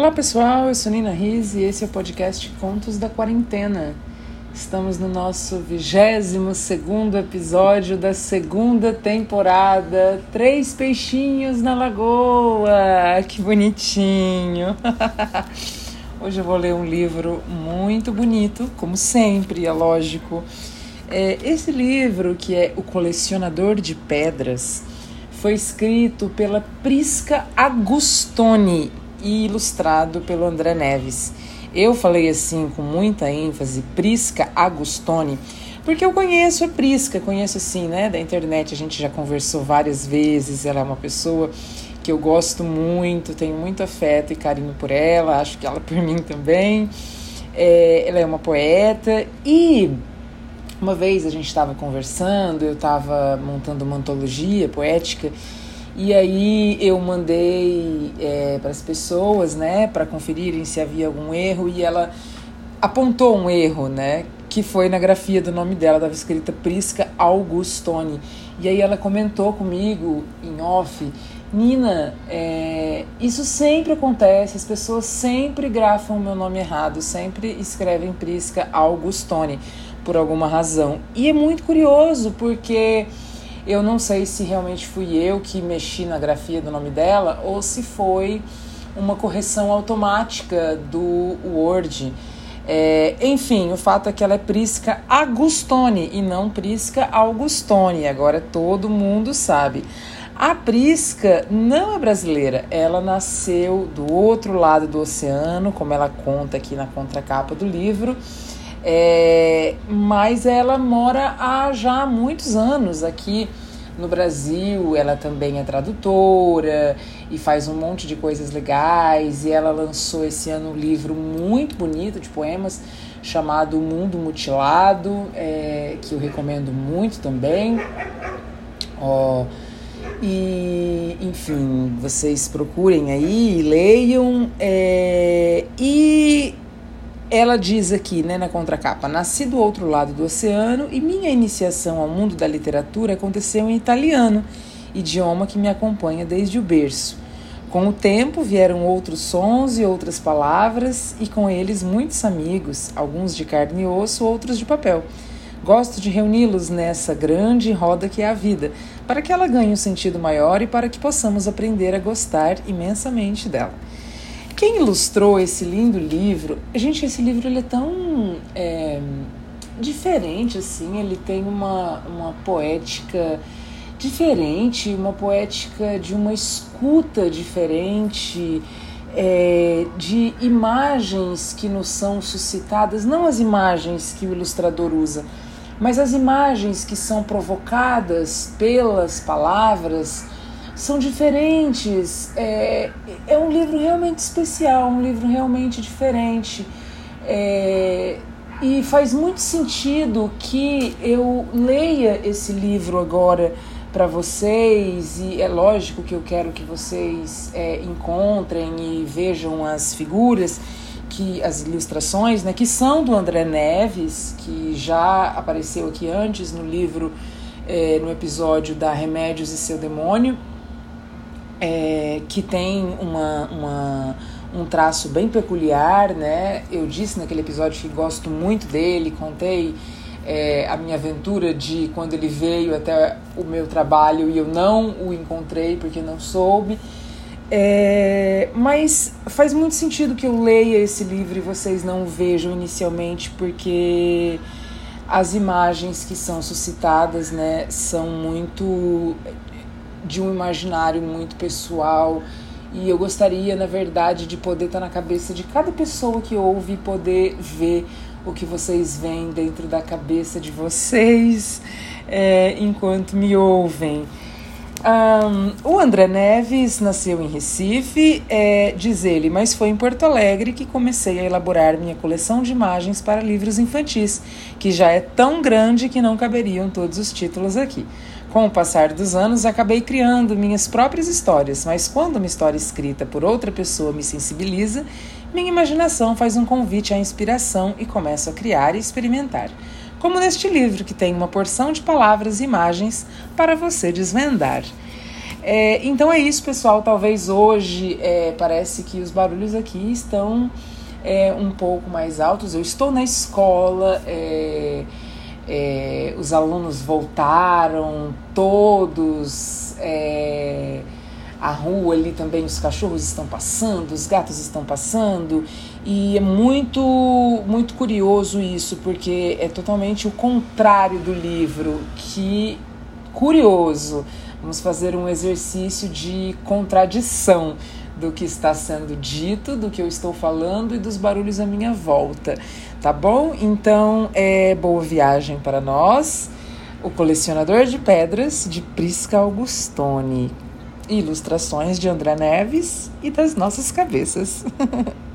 Olá pessoal, eu sou Nina Riz e esse é o podcast Contos da Quarentena. Estamos no nosso 22 segundo episódio da segunda temporada. Três peixinhos na lagoa, que bonitinho! Hoje eu vou ler um livro muito bonito, como sempre, é lógico. É, esse livro, que é O Colecionador de Pedras, foi escrito pela Prisca Agustoni e ilustrado pelo André Neves. Eu falei assim com muita ênfase, Prisca Agustoni, porque eu conheço a Prisca, conheço assim, né, da internet, a gente já conversou várias vezes, ela é uma pessoa que eu gosto muito, tenho muito afeto e carinho por ela, acho que ela por mim também. É, ela é uma poeta e uma vez a gente estava conversando, eu estava montando uma antologia poética e aí eu mandei é, para as pessoas, né, para conferirem se havia algum erro e ela apontou um erro, né, que foi na grafia do nome dela, estava escrita Prisca Augustoni. E aí ela comentou comigo em off, Nina, é, isso sempre acontece, as pessoas sempre grafam o meu nome errado, sempre escrevem Prisca Augustoni por alguma razão. E é muito curioso porque eu não sei se realmente fui eu que mexi na grafia do nome dela ou se foi uma correção automática do Word. É, enfim, o fato é que ela é Prisca Agustoni e não Prisca Augustoni. Agora todo mundo sabe. A Prisca não é brasileira, ela nasceu do outro lado do oceano, como ela conta aqui na contracapa do livro. É, mas ela mora há já muitos anos aqui no Brasil. Ela também é tradutora e faz um monte de coisas legais. E ela lançou esse ano um livro muito bonito de poemas chamado Mundo Mutilado, é, que eu recomendo muito também. Oh, e, enfim, vocês procurem aí, leiam. É, e ela diz aqui, né, na contracapa, nasci do outro lado do oceano e minha iniciação ao mundo da literatura aconteceu em italiano, idioma que me acompanha desde o berço. Com o tempo vieram outros sons e outras palavras, e com eles muitos amigos, alguns de carne e osso, outros de papel. Gosto de reuni-los nessa grande roda que é a vida, para que ela ganhe um sentido maior e para que possamos aprender a gostar imensamente dela. Quem ilustrou esse lindo livro, gente, esse livro ele é tão é, diferente assim, ele tem uma, uma poética diferente, uma poética de uma escuta diferente, é, de imagens que nos são suscitadas, não as imagens que o ilustrador usa, mas as imagens que são provocadas pelas palavras são diferentes. É, é um livro realmente especial, um livro realmente diferente. É, e faz muito sentido que eu leia esse livro agora para vocês, e é lógico que eu quero que vocês é, encontrem e vejam as figuras, que as ilustrações, né, que são do André Neves, que já apareceu aqui antes no livro, é, no episódio da Remédios e Seu Demônio é, que tem uma, uma, um traço bem peculiar, né? Eu disse naquele episódio que gosto muito dele, contei é, a minha aventura de quando ele veio até o meu trabalho e eu não o encontrei porque não soube. É, mas faz muito sentido que eu leia esse livro e vocês não o vejam inicialmente, porque as imagens que são suscitadas né, são muito de um imaginário muito pessoal. E eu gostaria, na verdade, de poder estar na cabeça de cada pessoa que ouve e poder ver o que vocês veem dentro da cabeça de vocês é, enquanto me ouvem. Um, o André Neves nasceu em Recife, é, diz ele, mas foi em Porto Alegre que comecei a elaborar minha coleção de imagens para livros infantis, que já é tão grande que não caberiam todos os títulos aqui. Com o passar dos anos, acabei criando minhas próprias histórias, mas quando uma história escrita por outra pessoa me sensibiliza, minha imaginação faz um convite à inspiração e começo a criar e experimentar. Como neste livro, que tem uma porção de palavras e imagens para você desvendar. É, então é isso, pessoal. Talvez hoje é, parece que os barulhos aqui estão é, um pouco mais altos. Eu estou na escola, é, é, os alunos voltaram, todos. É, a rua ali também, os cachorros estão passando, os gatos estão passando, e é muito, muito curioso isso, porque é totalmente o contrário do livro, que curioso. Vamos fazer um exercício de contradição do que está sendo dito, do que eu estou falando e dos barulhos à minha volta, tá bom? Então, é boa viagem para nós. O Colecionador de Pedras, de Prisca Augustone. Ilustrações de André Neves e das nossas cabeças.